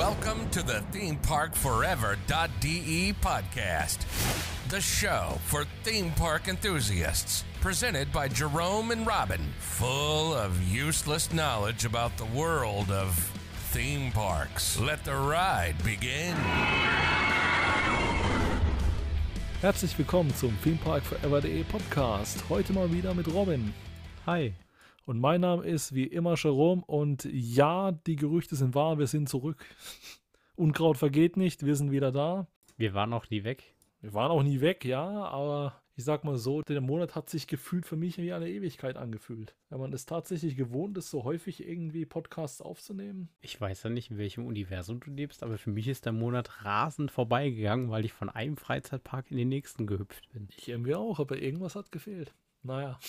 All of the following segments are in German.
Welcome to the ThemeParkForever.de podcast, the show for theme park enthusiasts. Presented by Jerome and Robin, full of useless knowledge about the world of theme parks. Let the ride begin. Herzlich willkommen zum ThemeParkForever.de Podcast. Heute mal wieder mit Robin. Hi. Und mein Name ist wie immer Jerome und ja, die Gerüchte sind wahr, wir sind zurück. Unkraut vergeht nicht, wir sind wieder da. Wir waren auch nie weg. Wir waren auch nie weg, ja, aber ich sag mal so, der Monat hat sich gefühlt für mich wie eine Ewigkeit angefühlt. Wenn man es tatsächlich gewohnt ist, so häufig irgendwie Podcasts aufzunehmen. Ich weiß ja nicht, in welchem Universum du lebst, aber für mich ist der Monat rasend vorbeigegangen, weil ich von einem Freizeitpark in den nächsten gehüpft bin. Ich irgendwie auch, aber irgendwas hat gefehlt. Naja.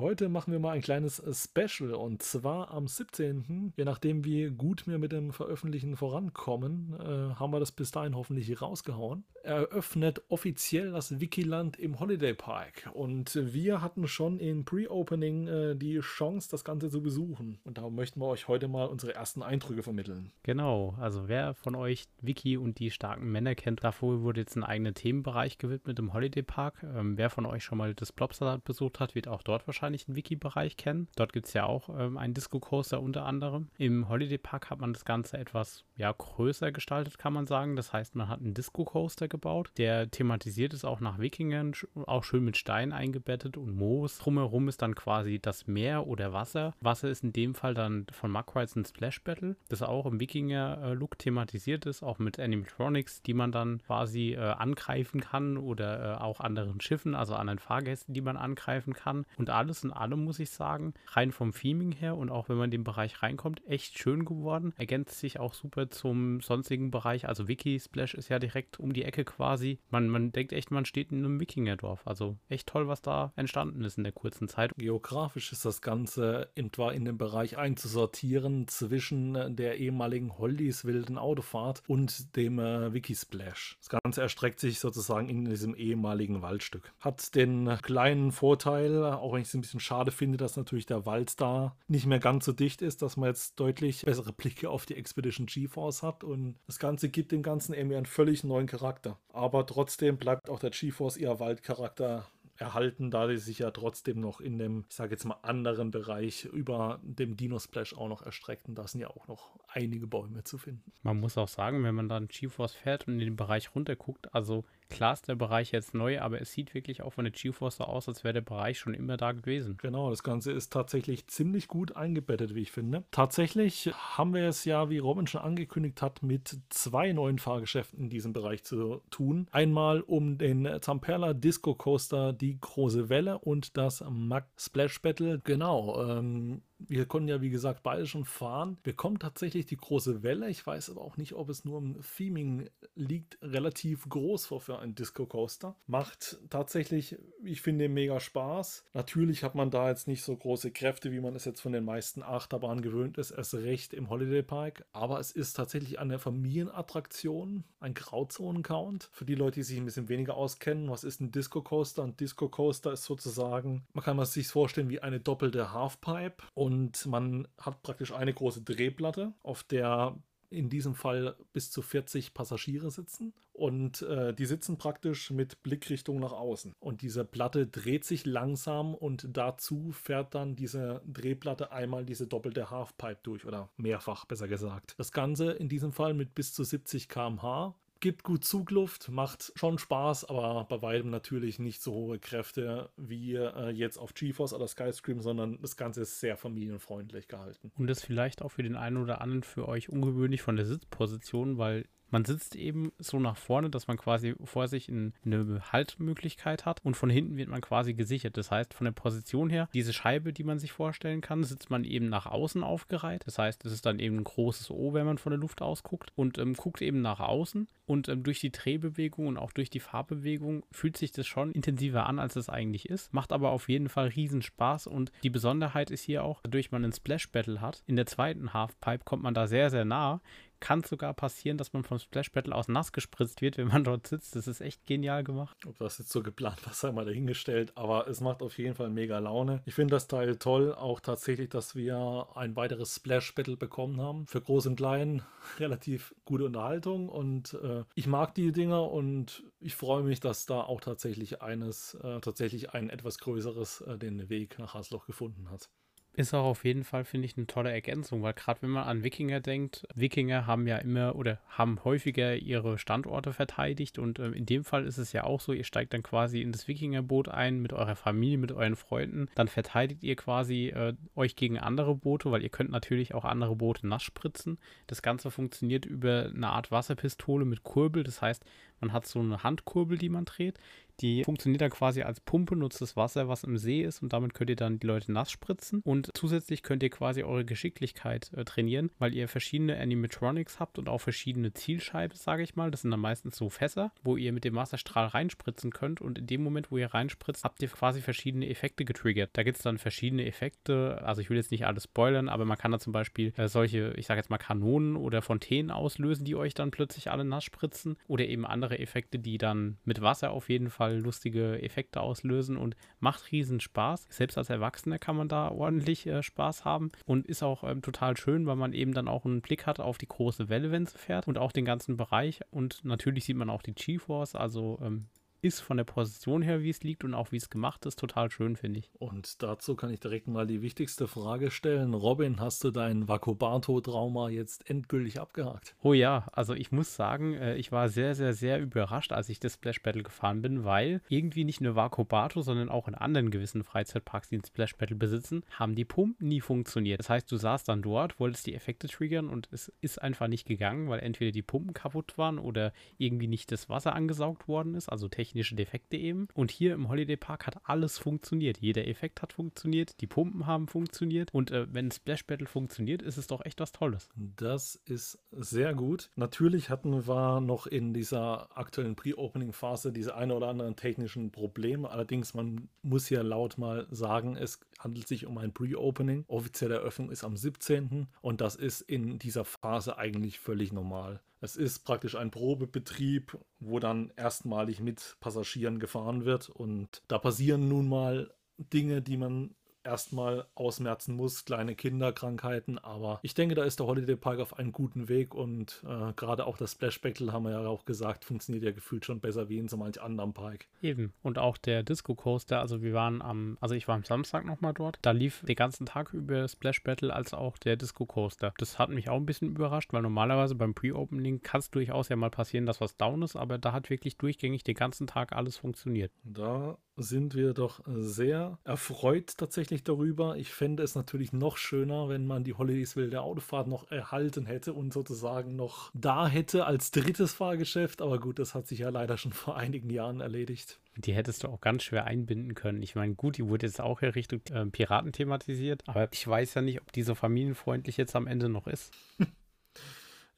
Heute machen wir mal ein kleines äh, Special und zwar am 17. Je nachdem, wie gut wir mit dem Veröffentlichen vorankommen, äh, haben wir das bis dahin hoffentlich rausgehauen. Eröffnet offiziell das Wikiland im Holiday Park und wir hatten schon im Pre-Opening äh, die Chance, das Ganze zu besuchen. Und darum möchten wir euch heute mal unsere ersten Eindrücke vermitteln. Genau, also wer von euch Wiki und die starken Männer kennt, davor wurde jetzt ein eigener Themenbereich gewidmet im Holiday Park. Ähm, wer von euch schon mal das Blobsalat besucht hat, wird auch dort wahrscheinlich wahrscheinlich den Wiki-Bereich kennen. Dort gibt es ja auch ähm, einen Disco-Coaster unter anderem. Im Holiday Park hat man das Ganze etwas ja, größer gestaltet, kann man sagen. Das heißt, man hat einen Disco-Coaster gebaut, der thematisiert ist auch nach Wikingern, auch schön mit Stein eingebettet und Moos. Drumherum ist dann quasi das Meer oder Wasser. Wasser ist in dem Fall dann von Muckrides ein Splash Battle, das auch im Wikinger-Look thematisiert ist, auch mit Animatronics, die man dann quasi äh, angreifen kann oder äh, auch anderen Schiffen, also anderen Fahrgästen, die man angreifen kann. Und alles alles in allem, muss ich sagen, rein vom Theming her und auch wenn man in den Bereich reinkommt, echt schön geworden. Ergänzt sich auch super zum sonstigen Bereich. Also Wiki Splash ist ja direkt um die Ecke quasi. Man, man denkt echt, man steht in einem Wikingerdorf. Also echt toll, was da entstanden ist in der kurzen Zeit. Geografisch ist das Ganze etwa in den Bereich einzusortieren zwischen der ehemaligen Holdys wilden Autofahrt und dem äh, Wiki Splash. Das Ganze erstreckt sich sozusagen in diesem ehemaligen Waldstück. Hat den kleinen Vorteil, auch wenn ich es ein bisschen schade finde, dass natürlich der Wald da nicht mehr ganz so dicht ist, dass man jetzt deutlich bessere Blicke auf die Expedition GeForce hat und das Ganze gibt dem Ganzen irgendwie einen völlig neuen Charakter. Aber trotzdem bleibt auch der GeForce ihr Waldcharakter erhalten, da die sich ja trotzdem noch in dem, ich sage jetzt mal, anderen Bereich über dem Dino Splash auch noch erstreckten. Da sind ja auch noch einige Bäume zu finden. Man muss auch sagen, wenn man dann GeForce fährt und in den Bereich runterguckt, also Klar ist der Bereich jetzt neu, aber es sieht wirklich auch von der GeForce so aus, als wäre der Bereich schon immer da gewesen. Genau, das Ganze ist tatsächlich ziemlich gut eingebettet, wie ich finde. Tatsächlich haben wir es ja, wie Robin schon angekündigt hat, mit zwei neuen Fahrgeschäften in diesem Bereich zu tun. Einmal um den Zamperla Disco Coaster, die große Welle und das Mac Splash Battle. Genau, ähm, wir konnten ja, wie gesagt, beide schon fahren. Wir kommen tatsächlich die große Welle. Ich weiß aber auch nicht, ob es nur im Theming liegt, relativ groß vor für einen Disco Coaster. Macht tatsächlich, ich finde, mega Spaß. Natürlich hat man da jetzt nicht so große Kräfte, wie man es jetzt von den meisten Achterbahnen gewöhnt ist, erst recht im Holiday Park. Aber es ist tatsächlich eine Familienattraktion, ein Grauzonen-Count. Für die Leute, die sich ein bisschen weniger auskennen, was ist ein Disco Coaster? Ein Disco Coaster ist sozusagen, man kann sich vorstellen wie eine doppelte Halfpipe. Und und man hat praktisch eine große Drehplatte, auf der in diesem Fall bis zu 40 Passagiere sitzen und äh, die sitzen praktisch mit Blickrichtung nach außen. Und diese Platte dreht sich langsam und dazu fährt dann diese Drehplatte einmal diese doppelte Halfpipe durch oder mehrfach besser gesagt. Das Ganze in diesem Fall mit bis zu 70 km/h gibt gut Zugluft, macht schon Spaß, aber bei weitem natürlich nicht so hohe Kräfte wie äh, jetzt auf GeForce oder Skyscream, sondern das Ganze ist sehr familienfreundlich gehalten. Und das vielleicht auch für den einen oder anderen für euch ungewöhnlich von der Sitzposition, weil man sitzt eben so nach vorne, dass man quasi vor sich eine Haltmöglichkeit hat und von hinten wird man quasi gesichert. Das heißt, von der Position her, diese Scheibe, die man sich vorstellen kann, sitzt man eben nach außen aufgereiht. Das heißt, es ist dann eben ein großes O, wenn man von der Luft aus guckt und ähm, guckt eben nach außen. Und ähm, durch die Drehbewegung und auch durch die Fahrbewegung fühlt sich das schon intensiver an, als es eigentlich ist. Macht aber auf jeden Fall riesen Spaß und die Besonderheit ist hier auch, dadurch man einen Splash Battle hat, in der zweiten Halfpipe kommt man da sehr, sehr nah kann sogar passieren, dass man vom Splash Battle aus nass gespritzt wird, wenn man dort sitzt. Das ist echt genial gemacht. Ob das jetzt so geplant war, sei mal dahingestellt, aber es macht auf jeden Fall mega Laune. Ich finde das Teil toll, auch tatsächlich, dass wir ein weiteres Splash Battle bekommen haben. Für Groß und Klein relativ gute Unterhaltung und äh, ich mag die Dinger und ich freue mich, dass da auch tatsächlich eines, äh, tatsächlich ein etwas größeres äh, den Weg nach Hasloch gefunden hat. Ist auch auf jeden Fall, finde ich, eine tolle Ergänzung, weil gerade wenn man an Wikinger denkt, Wikinger haben ja immer oder haben häufiger ihre Standorte verteidigt und äh, in dem Fall ist es ja auch so, ihr steigt dann quasi in das Wikingerboot ein mit eurer Familie, mit euren Freunden, dann verteidigt ihr quasi äh, euch gegen andere Boote, weil ihr könnt natürlich auch andere Boote nass spritzen. Das Ganze funktioniert über eine Art Wasserpistole mit Kurbel, das heißt, man hat so eine Handkurbel, die man dreht. Die funktioniert dann quasi als Pumpe, nutzt das Wasser, was im See ist und damit könnt ihr dann die Leute nass spritzen. Und zusätzlich könnt ihr quasi eure Geschicklichkeit äh, trainieren, weil ihr verschiedene Animatronics habt und auch verschiedene Zielscheiben, sage ich mal. Das sind dann meistens so Fässer, wo ihr mit dem Wasserstrahl reinspritzen könnt und in dem Moment, wo ihr reinspritzt, habt ihr quasi verschiedene Effekte getriggert. Da gibt es dann verschiedene Effekte, also ich will jetzt nicht alles spoilern, aber man kann da zum Beispiel äh, solche, ich sage jetzt mal Kanonen oder Fontänen auslösen, die euch dann plötzlich alle nass spritzen oder eben andere Effekte, die dann mit Wasser auf jeden Fall Fall lustige Effekte auslösen und macht riesen Spaß. Selbst als Erwachsener kann man da ordentlich äh, Spaß haben und ist auch ähm, total schön, weil man eben dann auch einen Blick hat auf die große Welle, wenn sie fährt und auch den ganzen Bereich. Und natürlich sieht man auch die G-Force, also ähm, ist von der Position her, wie es liegt und auch wie es gemacht ist, total schön, finde ich. Und dazu kann ich direkt mal die wichtigste Frage stellen. Robin, hast du dein Vakobato-Trauma jetzt endgültig abgehakt? Oh ja, also ich muss sagen, äh, ich war sehr, sehr, sehr überrascht, als ich das Splash Battle gefahren bin, weil irgendwie nicht nur Vakobato, sondern auch in anderen gewissen Freizeitparks, die ein Splash Battle besitzen, haben die Pumpen nie funktioniert. Das heißt, du saßt dann dort, wolltest die Effekte triggern und es ist einfach nicht gegangen, weil entweder die Pumpen kaputt waren oder irgendwie nicht das Wasser angesaugt worden ist, also technisch technische Defekte eben. Und hier im Holiday Park hat alles funktioniert. Jeder Effekt hat funktioniert, die Pumpen haben funktioniert. Und äh, wenn Splash Battle funktioniert, ist es doch echt was Tolles. Das ist sehr gut. Natürlich hatten wir noch in dieser aktuellen Pre-Opening-Phase diese eine oder anderen technischen Probleme. Allerdings, man muss ja laut mal sagen, es handelt sich um ein Pre-Opening. Offizielle Eröffnung ist am 17. und das ist in dieser Phase eigentlich völlig normal. Es ist praktisch ein Probebetrieb, wo dann erstmalig mit Passagieren gefahren wird und da passieren nun mal Dinge, die man erstmal ausmerzen muss, kleine Kinderkrankheiten. Aber ich denke, da ist der Holiday Park auf einem guten Weg und äh, gerade auch das Splash Battle, haben wir ja auch gesagt, funktioniert ja gefühlt schon besser wie in so manch anderem Park. Eben. Und auch der Disco Coaster, also wir waren am, also ich war am Samstag nochmal dort, da lief den ganzen Tag über Splash Battle als auch der Disco Coaster. Das hat mich auch ein bisschen überrascht, weil normalerweise beim Pre-Opening kann es durchaus ja mal passieren, dass was down ist, aber da hat wirklich durchgängig den ganzen Tag alles funktioniert. Da sind wir doch sehr erfreut tatsächlich darüber. Ich fände es natürlich noch schöner, wenn man die Holidays Wilde Autofahrt noch erhalten hätte und sozusagen noch da hätte als drittes Fahrgeschäft. Aber gut, das hat sich ja leider schon vor einigen Jahren erledigt. Die hättest du auch ganz schwer einbinden können. Ich meine, gut, die wurde jetzt auch in Richtung äh, Piraten thematisiert, aber ich weiß ja nicht, ob die so familienfreundlich jetzt am Ende noch ist.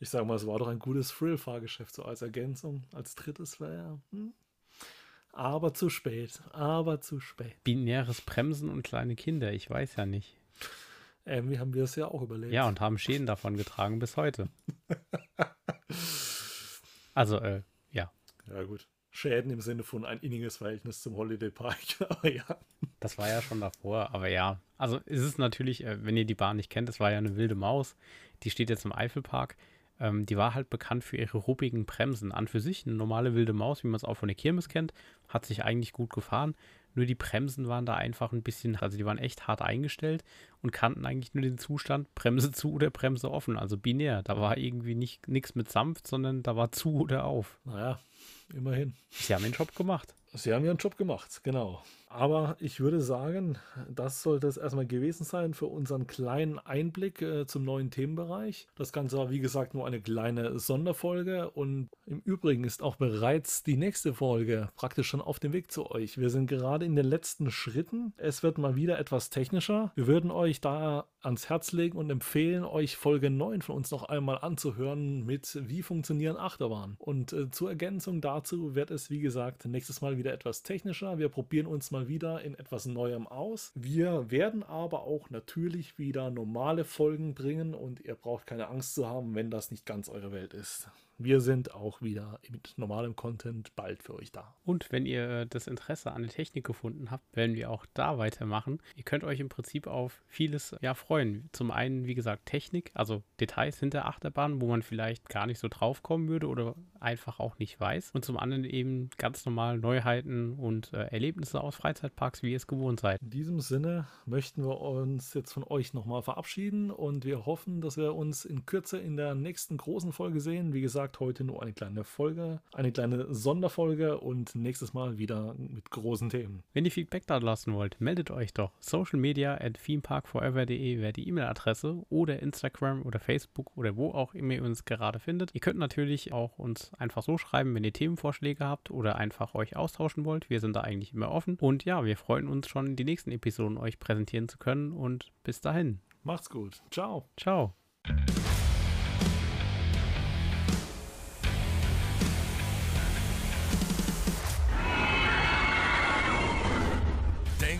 ich sage mal, es war doch ein gutes Thrill-Fahrgeschäft, so als Ergänzung. Als drittes wäre ja. Hm? Aber zu spät. Aber zu spät. Binäres Bremsen und kleine Kinder, ich weiß ja nicht. Irgendwie haben wir es ja auch überlebt. Ja, und haben Schäden davon getragen bis heute. also, äh, ja. Ja, gut. Schäden im Sinne von ein inniges Verhältnis zum Holiday Park. aber ja. Das war ja schon davor, aber ja. Also ist es natürlich, äh, wenn ihr die Bahn nicht kennt, das war ja eine wilde Maus. Die steht jetzt im Eifelpark. Ähm, die war halt bekannt für ihre ruppigen Bremsen. An für sich eine normale wilde Maus, wie man es auch von der Kirmes kennt, hat sich eigentlich gut gefahren. Nur die Bremsen waren da einfach ein bisschen, also die waren echt hart eingestellt und kannten eigentlich nur den Zustand Bremse zu oder Bremse offen, also binär. Da war irgendwie nicht nichts mit sanft, sondern da war zu oder auf. Naja, immerhin. Sie haben den Job gemacht. Sie haben ihren Job gemacht, genau. Aber ich würde sagen, das sollte es erstmal gewesen sein für unseren kleinen Einblick äh, zum neuen Themenbereich. Das Ganze war, wie gesagt, nur eine kleine Sonderfolge und im Übrigen ist auch bereits die nächste Folge praktisch schon auf dem Weg zu euch. Wir sind gerade in den letzten Schritten. Es wird mal wieder etwas technischer. Wir würden euch da ans Herz legen und empfehlen, euch Folge 9 von uns noch einmal anzuhören mit Wie funktionieren Achterbahnen. Und äh, zur Ergänzung dazu wird es, wie gesagt, nächstes Mal wieder etwas technischer. Wir probieren uns mal wieder in etwas Neuem aus. Wir werden aber auch natürlich wieder normale Folgen bringen und ihr braucht keine Angst zu haben, wenn das nicht ganz eure Welt ist wir sind auch wieder mit normalem Content bald für euch da. Und wenn ihr das Interesse an der Technik gefunden habt, werden wir auch da weitermachen. Ihr könnt euch im Prinzip auf vieles ja freuen. Zum einen, wie gesagt, Technik, also Details hinter Achterbahnen, wo man vielleicht gar nicht so drauf kommen würde oder einfach auch nicht weiß. Und zum anderen eben ganz normal Neuheiten und äh, Erlebnisse aus Freizeitparks, wie ihr es gewohnt seid. In diesem Sinne möchten wir uns jetzt von euch nochmal verabschieden und wir hoffen, dass wir uns in Kürze in der nächsten großen Folge sehen. Wie gesagt, gesagt, heute nur eine kleine Folge, eine kleine Sonderfolge und nächstes Mal wieder mit großen Themen. Wenn ihr Feedback da lassen wollt, meldet euch doch. Social Media at themeparkforever.de wäre die E-Mail-Adresse oder Instagram oder Facebook oder wo auch immer ihr uns gerade findet. Ihr könnt natürlich auch uns einfach so schreiben, wenn ihr Themenvorschläge habt oder einfach euch austauschen wollt. Wir sind da eigentlich immer offen. Und ja, wir freuen uns schon, die nächsten Episoden euch präsentieren zu können. Und bis dahin. Macht's gut. Ciao. Ciao.